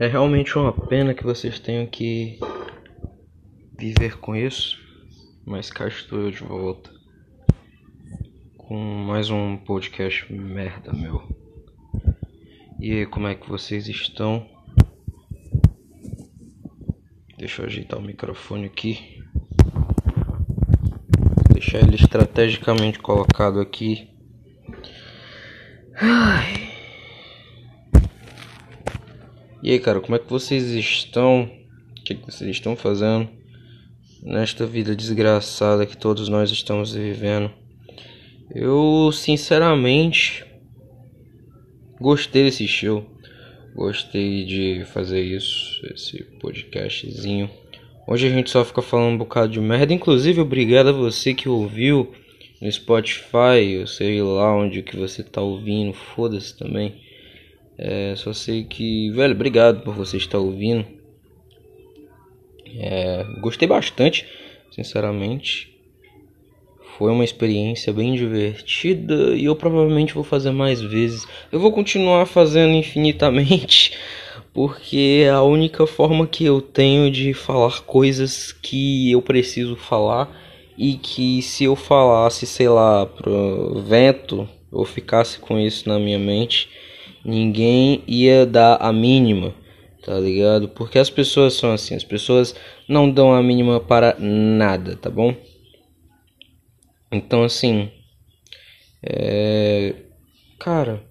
É realmente uma pena que vocês tenham que viver com isso, mas cá estou eu de volta com mais um podcast merda meu. E aí, como é que vocês estão? Deixa eu ajeitar o microfone aqui. Deixar ele estrategicamente colocado aqui. Ai. E aí, cara, como é que vocês estão? O que, é que vocês estão fazendo nesta vida desgraçada que todos nós estamos vivendo? Eu, sinceramente, gostei desse show. Gostei de fazer isso, esse podcastzinho. Hoje a gente só fica falando um bocado de merda. Inclusive, obrigado a você que ouviu no Spotify, eu sei lá onde que você tá ouvindo, foda-se também. É, só sei que, velho, obrigado por você estar ouvindo. É, gostei bastante, sinceramente. Foi uma experiência bem divertida e eu provavelmente vou fazer mais vezes. Eu vou continuar fazendo infinitamente, porque é a única forma que eu tenho de falar coisas que eu preciso falar e que se eu falasse, sei lá, pro vento ou ficasse com isso na minha mente, ninguém ia dar a mínima, tá ligado? Porque as pessoas são assim, as pessoas não dão a mínima para nada, tá bom? Então assim, é... cara,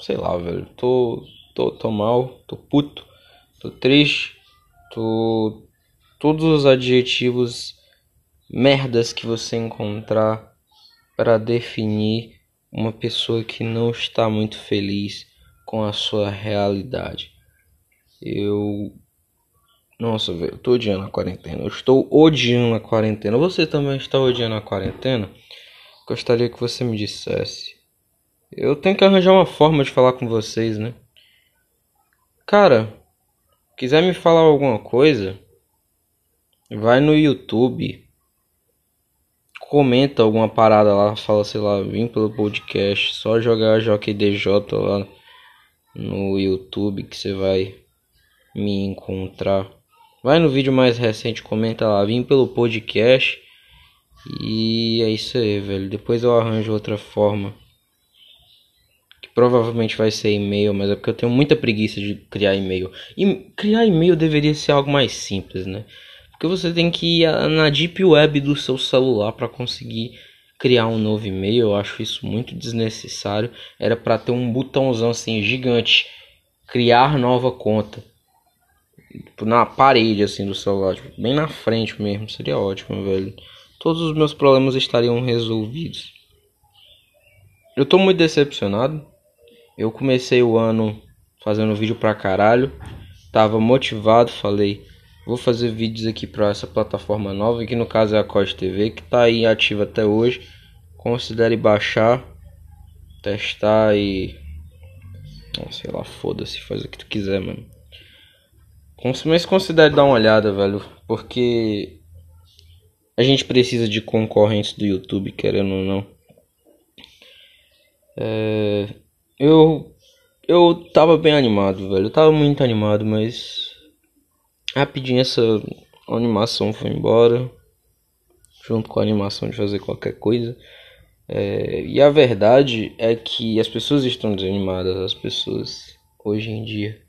sei lá, velho, tô, tô, tô mal, tô puto, tô triste, tô todos os adjetivos merdas que você encontrar para definir uma pessoa que não está muito feliz com a sua realidade. Eu. Nossa, velho, eu tô odiando a quarentena. Eu estou odiando a quarentena. Você também está odiando a quarentena? Gostaria que você me dissesse. Eu tenho que arranjar uma forma de falar com vocês, né? Cara, quiser me falar alguma coisa, vai no YouTube, comenta alguma parada lá, fala, sei lá, vim pelo podcast, só jogar JQDJ lá no YouTube que você vai me encontrar. Vai no vídeo mais recente, comenta lá, vim pelo podcast. E é isso aí, velho. Depois eu arranjo outra forma. Que provavelmente vai ser e-mail, mas é porque eu tenho muita preguiça de criar e-mail. E criar e-mail deveria ser algo mais simples, né? Porque você tem que ir na deep web do seu celular para conseguir criar um novo e-mail, eu acho isso muito desnecessário. Era para ter um botãozão assim gigante, criar nova conta. Tipo, na parede assim do celular, tipo, bem na frente mesmo, seria ótimo, velho. Todos os meus problemas estariam resolvidos. Eu tô muito decepcionado. Eu comecei o ano fazendo vídeo pra caralho. Tava motivado, falei, vou fazer vídeos aqui para essa plataforma nova, que no caso é a Cos TV, que tá aí ativa até hoje. Considere baixar, testar e. Não, sei lá, foda-se, faz o que tu quiser, mano. Mas considere dar uma olhada, velho, porque a gente precisa de concorrentes do YouTube, querendo ou não. É... Eu eu tava bem animado, velho. Eu tava muito animado, mas rapidinho essa animação foi embora. Junto com a animação de fazer qualquer coisa. É, e a verdade é que as pessoas estão desanimadas, as pessoas hoje em dia.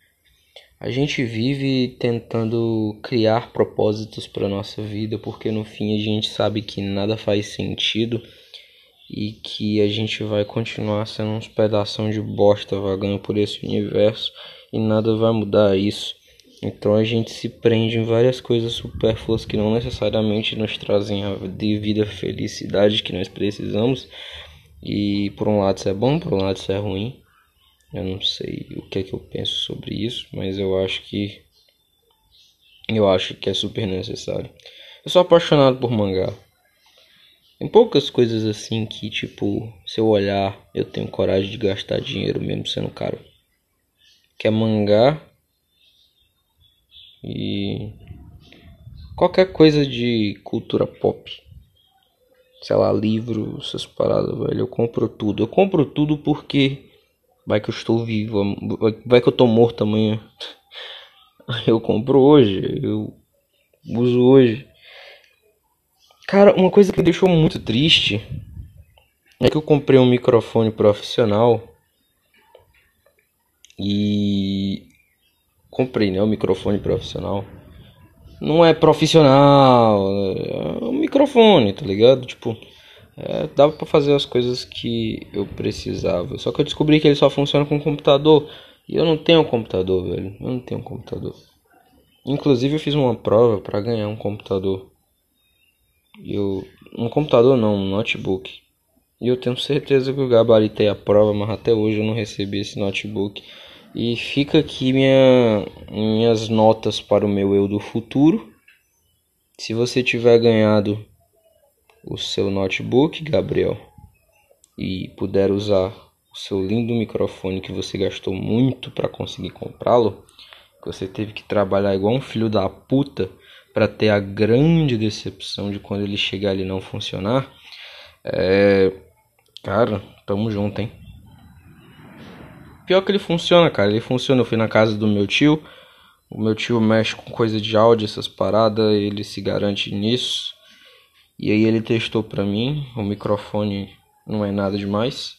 A gente vive tentando criar propósitos para nossa vida, porque no fim a gente sabe que nada faz sentido e que a gente vai continuar sendo uns pedaços de bosta vagando por esse universo e nada vai mudar isso. Então a gente se prende em várias coisas supérfluas que não necessariamente nos trazem a devida felicidade que nós precisamos. E por um lado isso é bom, por um lado isso é ruim. Eu não sei o que é que eu penso sobre isso, mas eu acho que eu acho que é super necessário. Eu sou apaixonado por mangá. Tem poucas coisas assim que, tipo, se eu olhar, eu tenho coragem de gastar dinheiro mesmo sendo caro. Que é mangá e qualquer coisa de cultura pop. Sei lá, livro, essas paradas, velho. Eu compro tudo. Eu compro tudo porque vai que eu estou vivo, vai que eu tô morto amanhã. Eu compro hoje, eu uso hoje. Cara, uma coisa que me deixou muito triste é que eu comprei um microfone profissional e comprei, né, um microfone profissional. Não é profissional, é um microfone, tá ligado? Tipo, é, dava para fazer as coisas que eu precisava. Só que eu descobri que ele só funciona com computador. E eu não tenho computador, velho. Eu não tenho computador. Inclusive eu fiz uma prova para ganhar um computador. Eu um computador não, um notebook. E eu tenho certeza que eu gabaritei a prova, mas até hoje eu não recebi esse notebook. E fica aqui minha, minhas notas para o meu eu do futuro. Se você tiver ganhado o seu notebook, Gabriel, e puder usar o seu lindo microfone que você gastou muito para conseguir comprá-lo, que você teve que trabalhar igual um filho da puta para ter a grande decepção de quando ele chegar ali não funcionar. É... Cara, tamo junto, hein? Pior que ele funciona, cara. Ele funciona. Eu fui na casa do meu tio. O meu tio mexe com coisa de áudio, essas paradas. Ele se garante nisso. E aí ele testou pra mim. O microfone não é nada demais.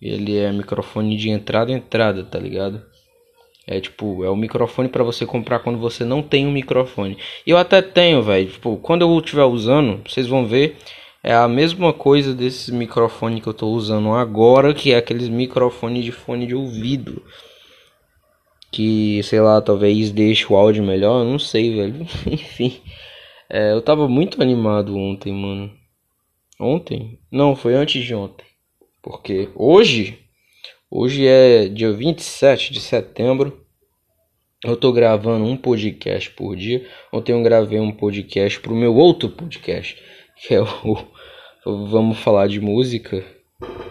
Ele é microfone de entrada entrada, tá ligado? É tipo, é o microfone para você comprar quando você não tem um microfone. Eu até tenho, velho. Tipo, quando eu estiver usando, vocês vão ver. É a mesma coisa desse microfone que eu tô usando agora, que é aqueles microfones de fone de ouvido. Que, sei lá, talvez deixe o áudio melhor, não sei, velho. Enfim. É, eu tava muito animado ontem, mano. Ontem? Não, foi antes de ontem. Porque hoje, hoje é dia 27 de setembro. Eu tô gravando um podcast por dia. Ontem eu gravei um podcast pro meu outro podcast, que é o Vamos falar de música,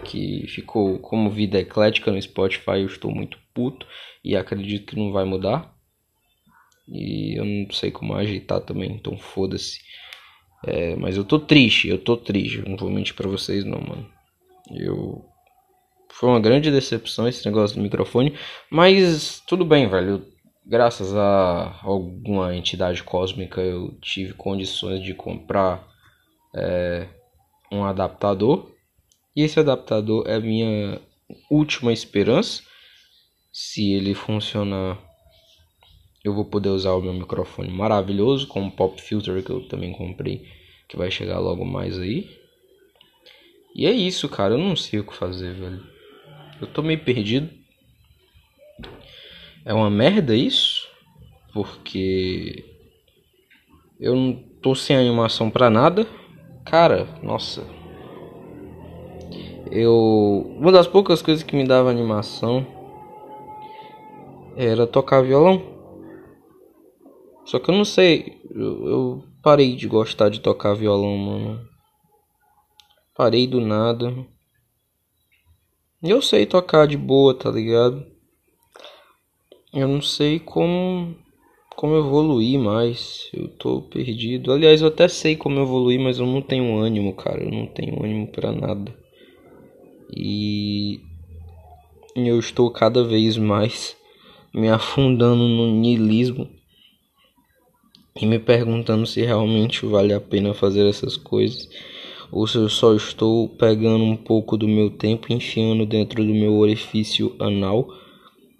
que ficou como vida eclética no Spotify. Eu estou muito puto e acredito que não vai mudar. E eu não sei como ajeitar também, então foda-se. É, mas eu tô triste, eu tô triste. Não vou mentir pra vocês, não, mano. Eu. Foi uma grande decepção esse negócio do microfone. Mas tudo bem, velho. Graças a alguma entidade cósmica eu tive condições de comprar é, um adaptador. E esse adaptador é a minha última esperança. Se ele funcionar, eu vou poder usar o meu microfone maravilhoso com o pop filter que eu também comprei, que vai chegar logo mais aí. E é isso, cara. Eu não sei o que fazer, velho. Eu tô meio perdido. É uma merda isso? Porque eu não tô sem animação pra nada. Cara, nossa. Eu. Uma das poucas coisas que me dava animação era tocar violão. Só que eu não sei. Eu, eu parei de gostar de tocar violão, mano. Parei do nada. Eu sei tocar de boa, tá ligado? Eu não sei como como evoluir mais. Eu tô perdido. Aliás, eu até sei como evoluir, mas eu não tenho ânimo, cara. Eu não tenho ânimo para nada. E eu estou cada vez mais me afundando no niilismo e me perguntando se realmente vale a pena fazer essas coisas ou se eu só estou pegando um pouco do meu tempo enfiando dentro do meu orifício anal.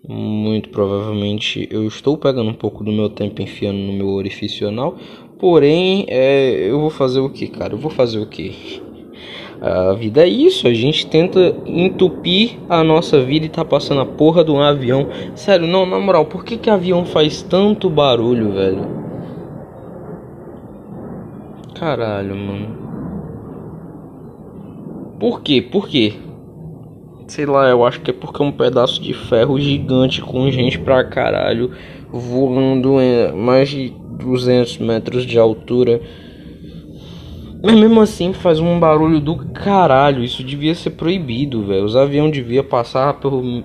Muito provavelmente eu estou pegando um pouco do meu tempo enfiando no meu orifício anal. Porém, é, eu vou fazer o que, cara? Eu vou fazer o que? A vida é isso, a gente tenta entupir a nossa vida e tá passando a porra de um avião. Sério, não, na moral, por que que avião faz tanto barulho, velho? Caralho, mano. Por quê? Por quê? Sei lá, eu acho que é porque é um pedaço de ferro gigante com gente pra caralho voando em mais de 200 metros de altura. Mas mesmo assim faz um barulho do caralho. Isso devia ser proibido, velho. Os aviões deviam passar pelo,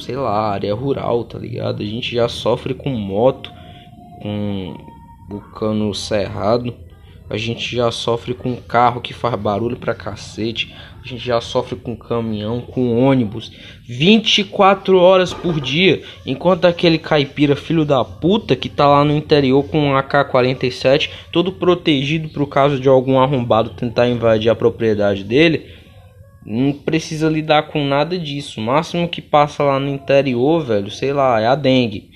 sei lá, área rural, tá ligado? A gente já sofre com moto, com o cano cerrado. A gente já sofre com carro que faz barulho pra cacete. A gente já sofre com caminhão, com ônibus. 24 horas por dia. Enquanto aquele caipira filho da puta que tá lá no interior com um AK-47, todo protegido pro caso de algum arrombado tentar invadir a propriedade dele. Não precisa lidar com nada disso. O máximo que passa lá no interior, velho, sei lá, é a dengue.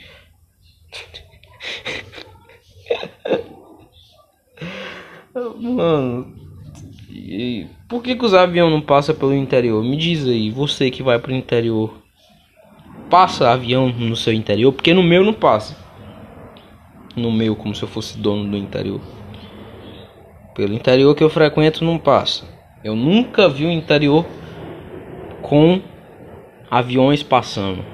Mano, e por que, que os aviões não passam pelo interior? Me diz aí, você que vai pro interior, passa avião no seu interior? Porque no meu não passa. No meu, como se eu fosse dono do interior. Pelo interior que eu frequento, não passa. Eu nunca vi o interior com aviões passando.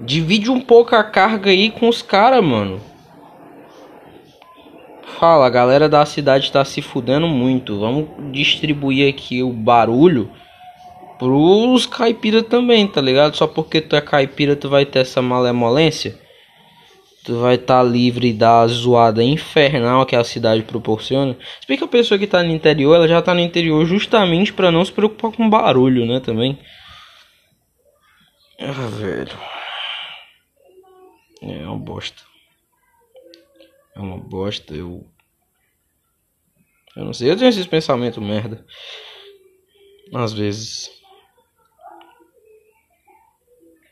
Divide um pouco a carga aí com os caras, mano. Fala, a galera da cidade tá se fudendo muito. Vamos distribuir aqui o barulho pros caipira também, tá ligado? Só porque tu é caipira, tu vai ter essa malemolência. Tu vai estar tá livre da zoada infernal que a cidade proporciona. Se bem que a pessoa que tá no interior, ela já tá no interior justamente para não se preocupar com barulho, né? Também. Ah, velho. É uma bosta. É uma bosta, eu. Eu não sei, eu tenho esses pensamentos merda. Às vezes.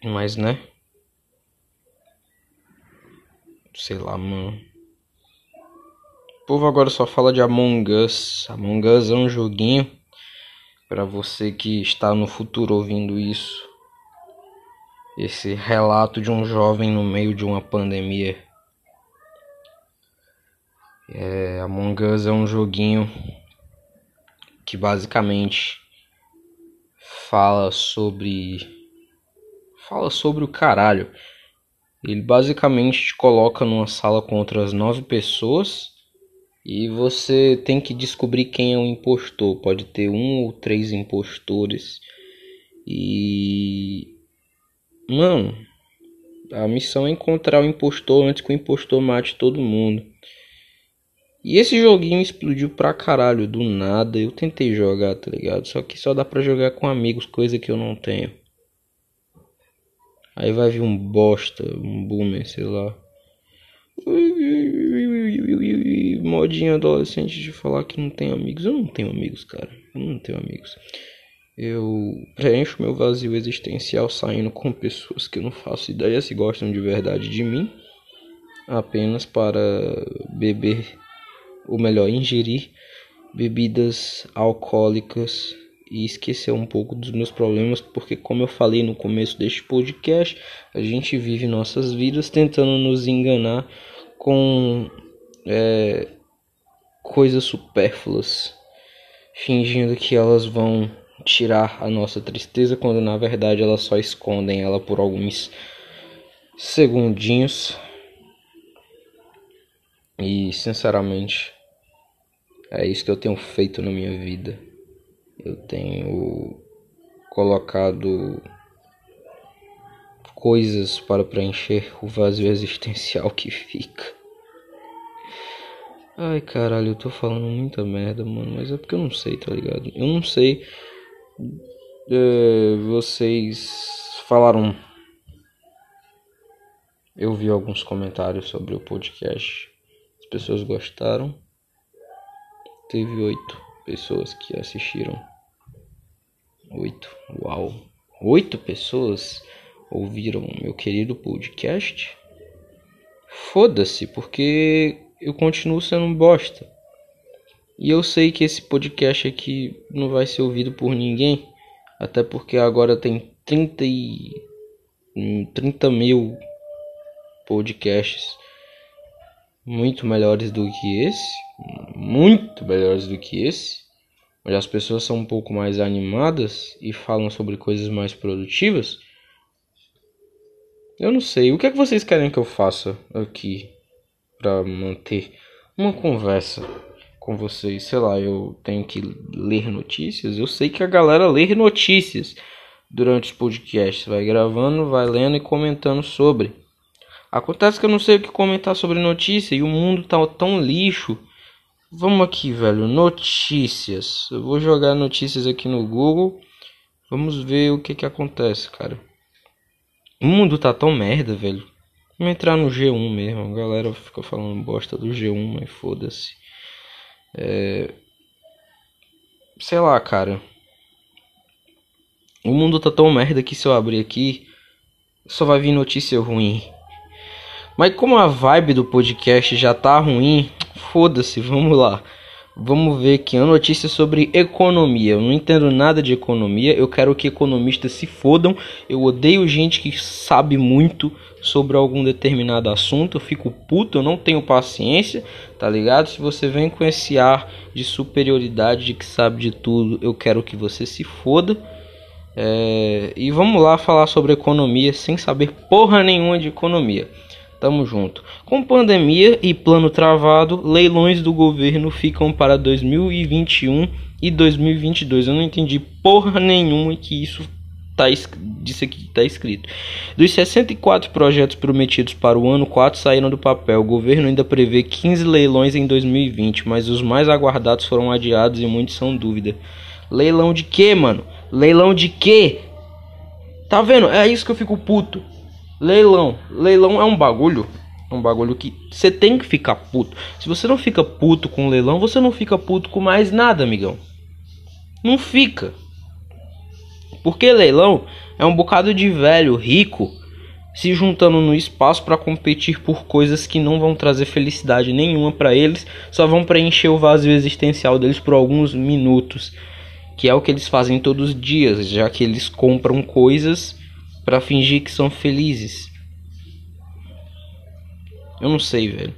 Mas né? Sei lá, mano. O povo agora só fala de Among Us. Among Us é um joguinho. Para você que está no futuro ouvindo isso esse relato de um jovem no meio de uma pandemia. É, Among Us é um joguinho que basicamente fala sobre fala sobre o caralho. Ele basicamente te coloca numa sala com outras nove pessoas e você tem que descobrir quem é o impostor. Pode ter um ou três impostores e Mano, a missão é encontrar o impostor antes que o impostor mate todo mundo. E esse joguinho explodiu pra caralho do nada. Eu tentei jogar, tá ligado? Só que só dá pra jogar com amigos, coisa que eu não tenho. Aí vai vir um bosta, um boomer, sei lá. Modinha adolescente de falar que não tem amigos. Eu não tenho amigos, cara. Eu não tenho amigos. Eu preencho meu vazio existencial saindo com pessoas que eu não faço ideia se gostam de verdade de mim, apenas para beber, ou melhor, ingerir bebidas alcoólicas e esquecer um pouco dos meus problemas, porque, como eu falei no começo deste podcast, a gente vive nossas vidas tentando nos enganar com é, coisas supérfluas, fingindo que elas vão tirar a nossa tristeza quando na verdade elas só escondem ela por alguns segundinhos. E sinceramente é isso que eu tenho feito na minha vida. Eu tenho colocado coisas para preencher o vazio existencial que fica. Ai caralho, eu tô falando muita merda, mano, mas é porque eu não sei, tá ligado? Eu não sei é, vocês falaram. Eu vi alguns comentários sobre o podcast. As pessoas gostaram. Teve oito pessoas que assistiram. Oito. Uau! Oito pessoas ouviram meu querido podcast. Foda-se, porque eu continuo sendo um bosta. E eu sei que esse podcast aqui não vai ser ouvido por ninguém, até porque agora tem 30, e, 30 mil podcasts muito melhores do que esse, muito melhores do que esse, mas as pessoas são um pouco mais animadas e falam sobre coisas mais produtivas. Eu não sei, o que é que vocês querem que eu faça aqui para manter uma conversa? com vocês, sei lá, eu tenho que ler notícias. Eu sei que a galera lê notícias durante os podcasts, vai gravando, vai lendo e comentando sobre. Acontece que eu não sei o que comentar sobre notícia e o mundo tá tão lixo. Vamos aqui, velho. Notícias. Eu vou jogar notícias aqui no Google. Vamos ver o que que acontece, cara. O mundo tá tão merda, velho. Vamos entrar no G1 mesmo. A galera fica falando bosta do G1, mas foda-se. É... Sei lá, cara. O mundo tá tão merda que se eu abrir aqui, só vai vir notícia ruim. Mas como a vibe do podcast já tá ruim, foda-se, vamos lá. Vamos ver aqui a notícia sobre economia. Eu não entendo nada de economia. Eu quero que economistas se fodam. Eu odeio gente que sabe muito sobre algum determinado assunto. Eu fico puto, eu não tenho paciência, tá ligado? Se você vem com esse ar de superioridade, de que sabe de tudo, eu quero que você se foda. É... E vamos lá falar sobre economia sem saber porra nenhuma de economia. Tamo junto. Com pandemia e plano travado, leilões do governo ficam para 2021 e 2022. Eu não entendi porra nenhuma que isso tá disso aqui tá escrito. Dos 64 projetos prometidos para o ano, 4 saíram do papel. O governo ainda prevê 15 leilões em 2020, mas os mais aguardados foram adiados e muitos são dúvida. Leilão de quê, mano? Leilão de quê? Tá vendo? É isso que eu fico puto. Leilão. Leilão é um bagulho. É um bagulho que você tem que ficar puto. Se você não fica puto com leilão, você não fica puto com mais nada, amigão. Não fica. Porque leilão é um bocado de velho rico se juntando no espaço para competir por coisas que não vão trazer felicidade nenhuma para eles, só vão preencher o vazio existencial deles por alguns minutos, que é o que eles fazem todos os dias, já que eles compram coisas para fingir que são felizes. Eu não sei, velho.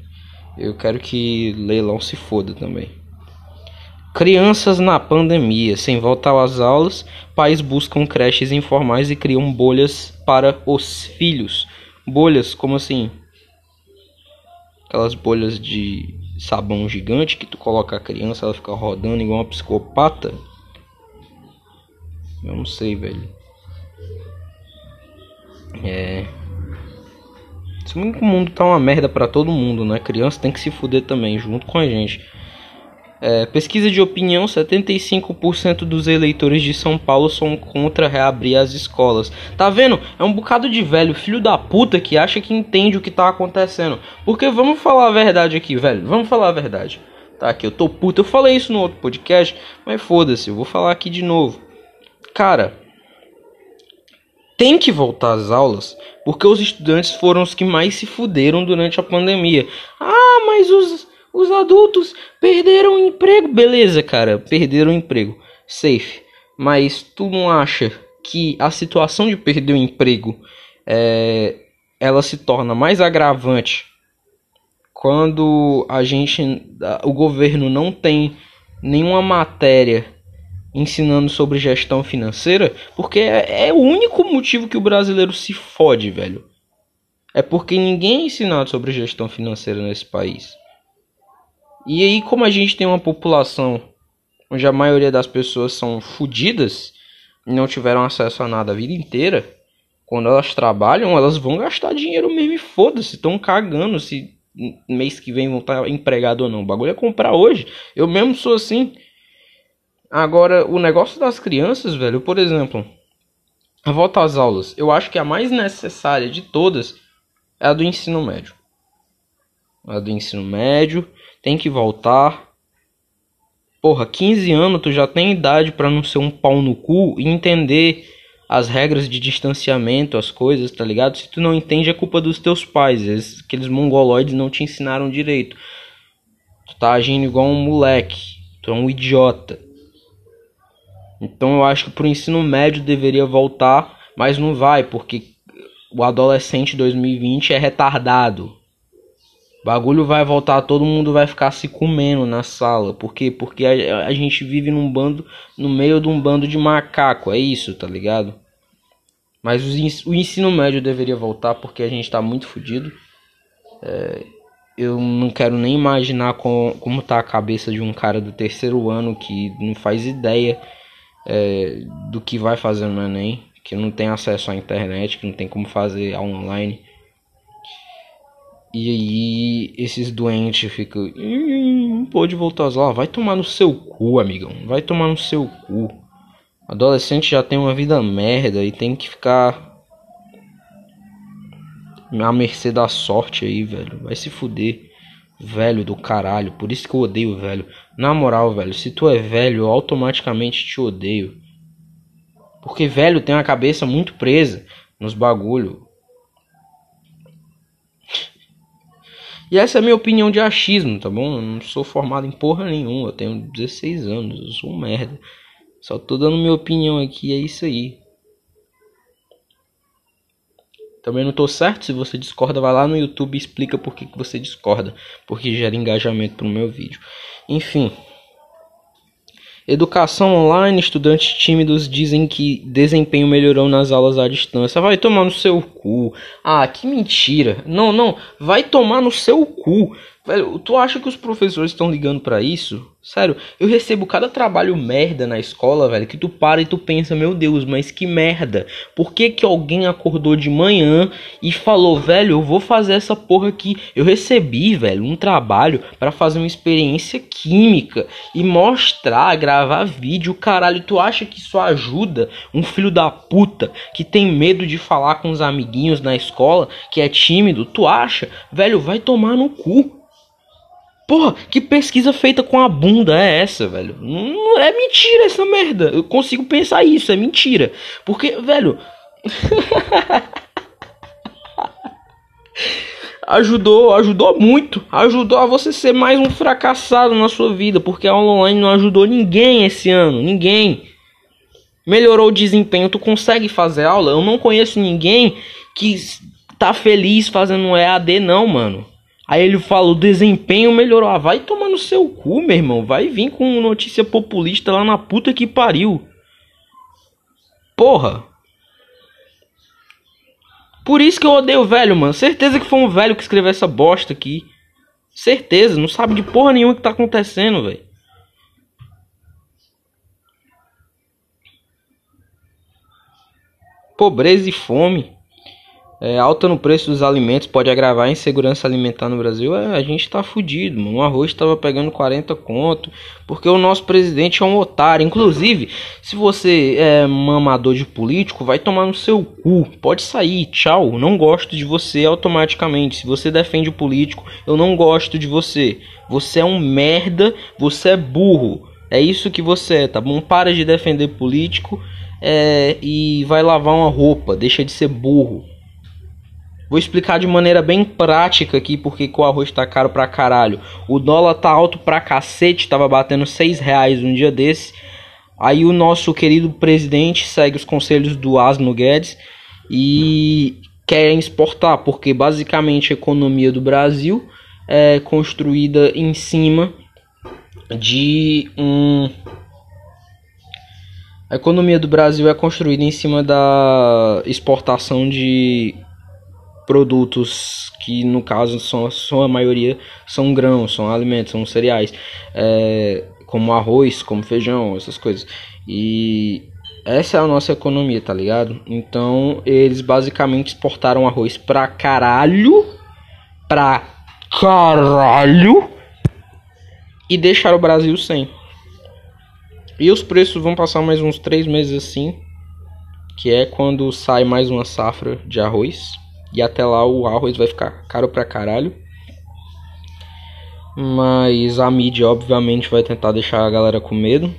Eu quero que leilão se foda também. Crianças na pandemia, sem volta às aulas, pais buscam creches informais e criam bolhas para os filhos. Bolhas, como assim? Aquelas bolhas de sabão gigante que tu coloca a criança, ela fica rodando igual uma psicopata. Eu não sei, velho. É. Se o mundo tá uma merda para todo mundo, né? Criança tem que se fuder também, junto com a gente. É, pesquisa de opinião: 75% dos eleitores de São Paulo são contra reabrir as escolas. Tá vendo? É um bocado de velho, filho da puta, que acha que entende o que tá acontecendo. Porque vamos falar a verdade aqui, velho. Vamos falar a verdade. Tá, aqui eu tô puto. Eu falei isso no outro podcast, mas foda-se, eu vou falar aqui de novo. Cara, tem que voltar às aulas porque os estudantes foram os que mais se fuderam durante a pandemia. Ah, mas os, os adultos perderam o emprego. Beleza, cara, perderam o emprego. Safe. Mas tu não acha que a situação de perder o emprego é, ela se torna mais agravante quando a gente o governo não tem nenhuma matéria ensinando sobre gestão financeira, porque é, é, o único motivo que o brasileiro se fode, velho. É porque ninguém é ensinado sobre gestão financeira nesse país. E aí, como a gente tem uma população onde a maioria das pessoas são fodidas e não tiveram acesso a nada a vida inteira, quando elas trabalham, elas vão gastar dinheiro mesmo e foda-se, estão cagando se mês que vem vão estar empregado ou não. O bagulho é comprar hoje. Eu mesmo sou assim. Agora, o negócio das crianças, velho, por exemplo, a volta às aulas, eu acho que a mais necessária de todas é a do ensino médio. A do ensino médio tem que voltar. Porra, 15 anos tu já tem idade para não ser um pau no cu e entender as regras de distanciamento, as coisas, tá ligado? Se tu não entende, é culpa dos teus pais. Eles, aqueles mongoloides não te ensinaram direito. Tu tá agindo igual um moleque. Tu é um idiota. Então eu acho que pro ensino médio deveria voltar, mas não vai, porque o adolescente 2020 é retardado. O bagulho vai voltar, todo mundo vai ficar se comendo na sala. Por quê? Porque a, a gente vive num bando, no meio de um bando de macaco, é isso, tá ligado? Mas o ensino médio deveria voltar porque a gente tá muito fodido. É, eu não quero nem imaginar com, como tá a cabeça de um cara do terceiro ano que não faz ideia é, do que vai fazer no Enem, que não tem acesso à internet, que não tem como fazer online. E aí esses doentes ficam. Não pode voltar lá. Vai tomar no seu cu, amigão. Vai tomar no seu cu. Adolescente já tem uma vida merda e tem que ficar à mercê da sorte aí, velho. Vai se fuder. Velho do caralho. Por isso que eu odeio velho. Na moral, velho. Se tu é velho, eu automaticamente te odeio. Porque velho tem a cabeça muito presa nos bagulho. E essa é a minha opinião de achismo, tá bom? Eu não sou formado em porra nenhuma. Eu tenho 16 anos. Eu sou um merda. Só tô dando minha opinião aqui. É isso aí. Também não tô certo. Se você discorda, vai lá no YouTube e explica por que, que você discorda. Porque gera engajamento pro meu vídeo. Enfim. Educação online, estudantes tímidos dizem que desempenho melhorou nas aulas à distância. Vai tomar no seu cu. Ah, que mentira. Não, não, vai tomar no seu cu. Velho, tu acha que os professores estão ligando para isso? Sério, eu recebo cada trabalho merda na escola, velho, que tu para e tu pensa, meu Deus, mas que merda. Por que que alguém acordou de manhã e falou, velho, eu vou fazer essa porra aqui. Eu recebi, velho, um trabalho para fazer uma experiência química e mostrar, gravar vídeo, caralho. Tu acha que isso ajuda um filho da puta que tem medo de falar com os amiguinhos na escola, que é tímido? Tu acha? Velho, vai tomar no cu. Porra, que pesquisa feita com a bunda é essa, velho? Não é mentira essa merda. Eu consigo pensar isso, é mentira. Porque, velho. ajudou, ajudou muito. Ajudou a você ser mais um fracassado na sua vida. Porque a aula online não ajudou ninguém esse ano. Ninguém. Melhorou o desempenho. Tu consegue fazer aula? Eu não conheço ninguém que tá feliz fazendo EAD, não, mano. Aí ele fala, o desempenho melhorou. Ah, vai tomar no seu cu, meu irmão. Vai vir com notícia populista lá na puta que pariu. Porra. Por isso que eu odeio o velho, mano. Certeza que foi um velho que escreveu essa bosta aqui. Certeza, não sabe de porra nenhuma que tá acontecendo, velho. Pobreza e fome. É, alta no preço dos alimentos pode agravar a insegurança alimentar no Brasil. É, a gente tá fudido, mano. O arroz tava pegando 40 conto. Porque o nosso presidente é um otário. Inclusive, se você é mamador de político, vai tomar no seu cu. Pode sair, tchau. Não gosto de você automaticamente. Se você defende o político, eu não gosto de você. Você é um merda, você é burro. É isso que você é, tá bom? Para de defender político é, e vai lavar uma roupa. Deixa de ser burro. Vou explicar de maneira bem prática aqui porque o arroz tá caro pra caralho. O dólar tá alto pra cacete, tava batendo 6 reais um dia desse. Aí o nosso querido presidente segue os conselhos do Asno Guedes e quer exportar, porque basicamente a economia do Brasil é construída em cima de um a economia do Brasil é construída em cima da exportação de produtos que no caso são, a maioria são grãos, são alimentos, são cereais, é, como arroz, como feijão, essas coisas. E essa é a nossa economia, tá ligado? Então eles basicamente exportaram arroz pra caralho, pra caralho, e deixaram o Brasil sem. E os preços vão passar mais uns três meses assim, que é quando sai mais uma safra de arroz. E até lá o arroz vai ficar caro pra caralho. Mas a mídia obviamente vai tentar deixar a galera com medo.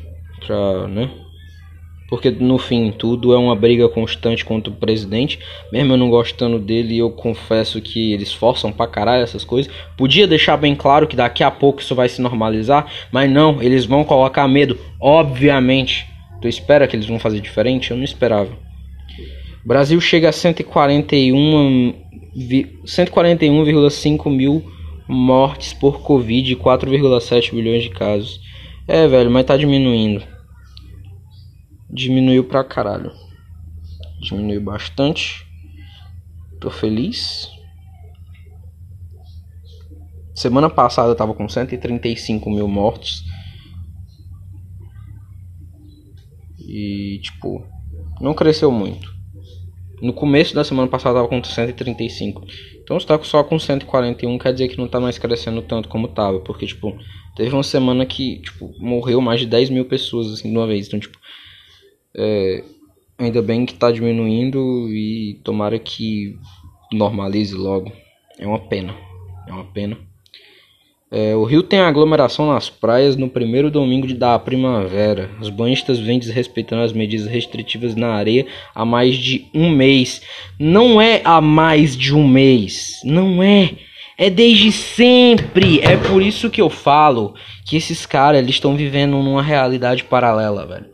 Pra, né? Porque no fim tudo é uma briga constante contra o presidente. Mesmo eu não gostando dele, eu confesso que eles forçam pra caralho essas coisas. Podia deixar bem claro que daqui a pouco isso vai se normalizar. Mas não, eles vão colocar medo. Obviamente. Tu espera que eles vão fazer diferente? Eu não esperava. Brasil chega a 141, 141,5 mil mortes por Covid e 4,7 bilhões de casos. É, velho, mas tá diminuindo. Diminuiu pra caralho. Diminuiu bastante. Tô feliz. Semana passada tava com 135 mil mortos. E, tipo, não cresceu muito. No começo da semana passada tava com 135. Então está só com 141, quer dizer que não tá mais crescendo tanto como tava. Porque, tipo, teve uma semana que, tipo, morreu mais de 10 mil pessoas, assim, de uma vez. Então, tipo, é, ainda bem que tá diminuindo e tomara que normalize logo. É uma pena. É uma pena. É, o Rio tem aglomeração nas praias no primeiro domingo de, da primavera. Os banhistas vêm desrespeitando as medidas restritivas na areia há mais de um mês. Não é há mais de um mês. Não é. É desde sempre. É por isso que eu falo que esses caras eles estão vivendo numa realidade paralela, velho.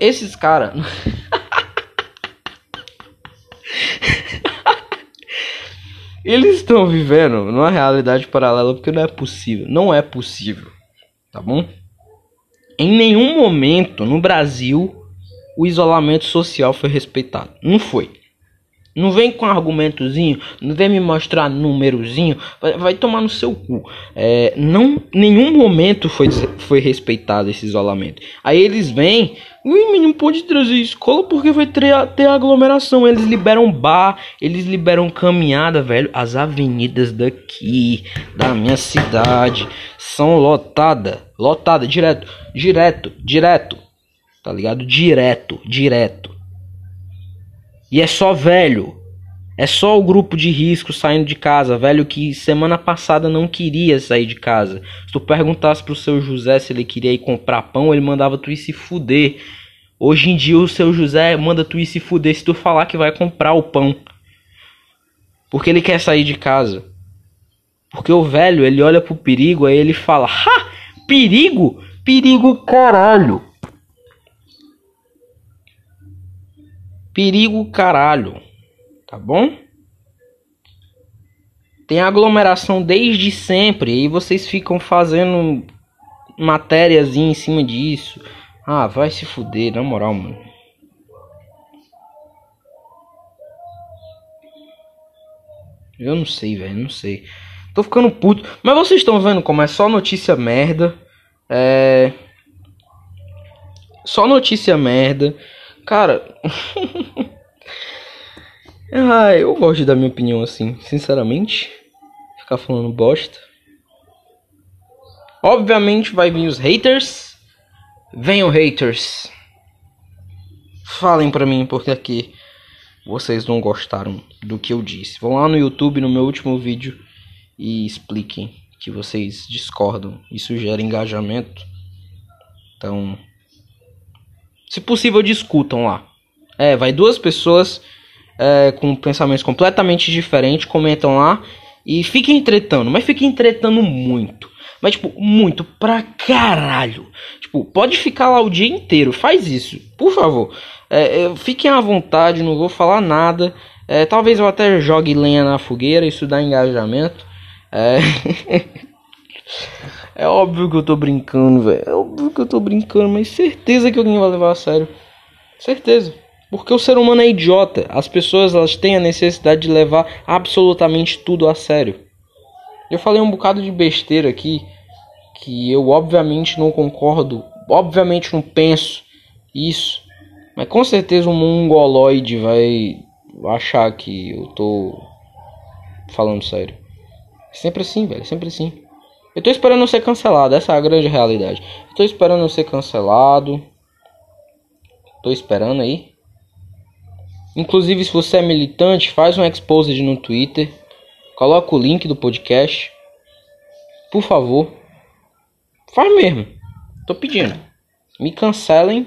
Esses caras. Eles estão vivendo numa realidade paralela porque não é possível. Não é possível. Tá bom? Em nenhum momento no Brasil o isolamento social foi respeitado. Não foi. Não vem com argumentozinho, não vem me mostrar númerozinho, vai, vai tomar no seu cu. É, não, nenhum momento foi, foi respeitado esse isolamento. Aí eles vêm, ui, não pode trazer escola porque vai ter, ter aglomeração. Eles liberam bar, eles liberam caminhada, velho. As avenidas daqui, da minha cidade, são lotadas, lotada, direto, direto, direto, tá ligado? Direto, direto. E é só velho. É só o grupo de risco saindo de casa, velho que semana passada não queria sair de casa. Se tu perguntasse pro seu José se ele queria ir comprar pão, ele mandava tu ir se fuder. Hoje em dia o seu José manda tu ir se fuder se tu falar que vai comprar o pão. Porque ele quer sair de casa. Porque o velho, ele olha pro perigo, aí ele fala: "Ha! Perigo? Perigo caralho!" Perigo caralho. Tá bom? Tem aglomeração desde sempre e vocês ficam fazendo matérias em cima disso. Ah, vai se fuder, na moral, mano. Eu não sei, velho, não sei. Tô ficando puto. Mas vocês estão vendo como é só notícia merda. É. Só notícia merda. Cara. ah, eu gosto de dar minha opinião assim, sinceramente. Ficar falando bosta. Obviamente vai vir os haters. Venham haters. Falem pra mim porque aqui vocês não gostaram do que eu disse. Vão lá no YouTube no meu último vídeo e expliquem que vocês discordam. Isso gera engajamento. Então, se possível, discutam lá. É, vai duas pessoas é, com pensamentos completamente diferentes, comentam lá e fiquem tretando, mas fiquem tretando muito. Mas, tipo, muito pra caralho. Tipo, pode ficar lá o dia inteiro, faz isso, por favor. É, fiquem à vontade, não vou falar nada. É, talvez eu até jogue lenha na fogueira, isso dá engajamento. É. É óbvio que eu tô brincando, velho. É óbvio que eu tô brincando, mas certeza que alguém vai levar a sério. Certeza. Porque o ser humano é idiota. As pessoas elas têm a necessidade de levar absolutamente tudo a sério. Eu falei um bocado de besteira aqui que eu obviamente não concordo, obviamente não penso isso. Mas com certeza um mongoloide vai achar que eu tô falando sério. É sempre assim, velho, é sempre assim. Eu tô esperando ser cancelado, essa é a grande realidade. Eu tô esperando ser cancelado. Tô esperando aí. Inclusive, se você é militante, faz um exposed no Twitter. Coloca o link do podcast. Por favor. Faz mesmo. Tô pedindo. Me cancelem.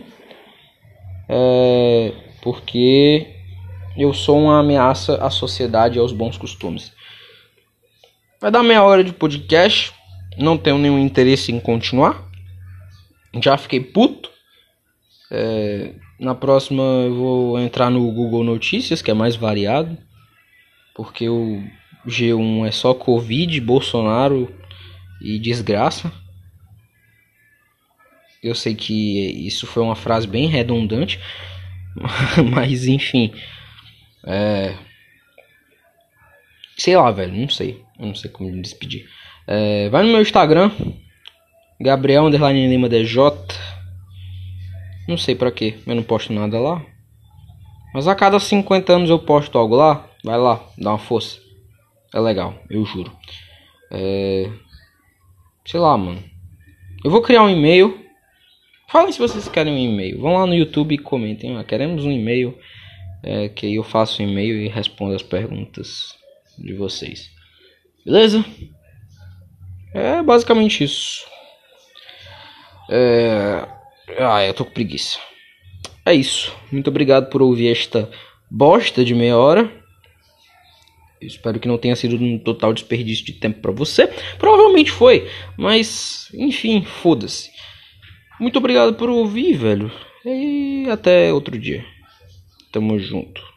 É, porque eu sou uma ameaça à sociedade e aos bons costumes. Vai dar meia hora de podcast não tenho nenhum interesse em continuar. Já fiquei puto. É, na próxima eu vou entrar no Google Notícias, que é mais variado. Porque o G1 é só Covid, Bolsonaro e desgraça. Eu sei que isso foi uma frase bem redundante. Mas enfim. É... Sei lá, velho. Não sei. Eu não sei como me despedir. É, vai no meu Instagram, Gabriel Underline Lima DJ. Não sei pra quê, eu não posto nada lá. Mas a cada 50 anos eu posto algo lá. Vai lá, dá uma força. É legal, eu juro. É... Sei lá, mano. Eu vou criar um e-mail. Falem se vocês querem um e-mail. Vão lá no YouTube e comentem. Ah, queremos um e-mail. É, que eu faço um e-mail e respondo as perguntas de vocês. Beleza? É basicamente isso. É... Ah, eu tô com preguiça. É isso. Muito obrigado por ouvir esta bosta de meia hora. Eu espero que não tenha sido um total desperdício de tempo para você. Provavelmente foi, mas enfim, foda-se. Muito obrigado por ouvir, velho. E até outro dia. Tamo junto.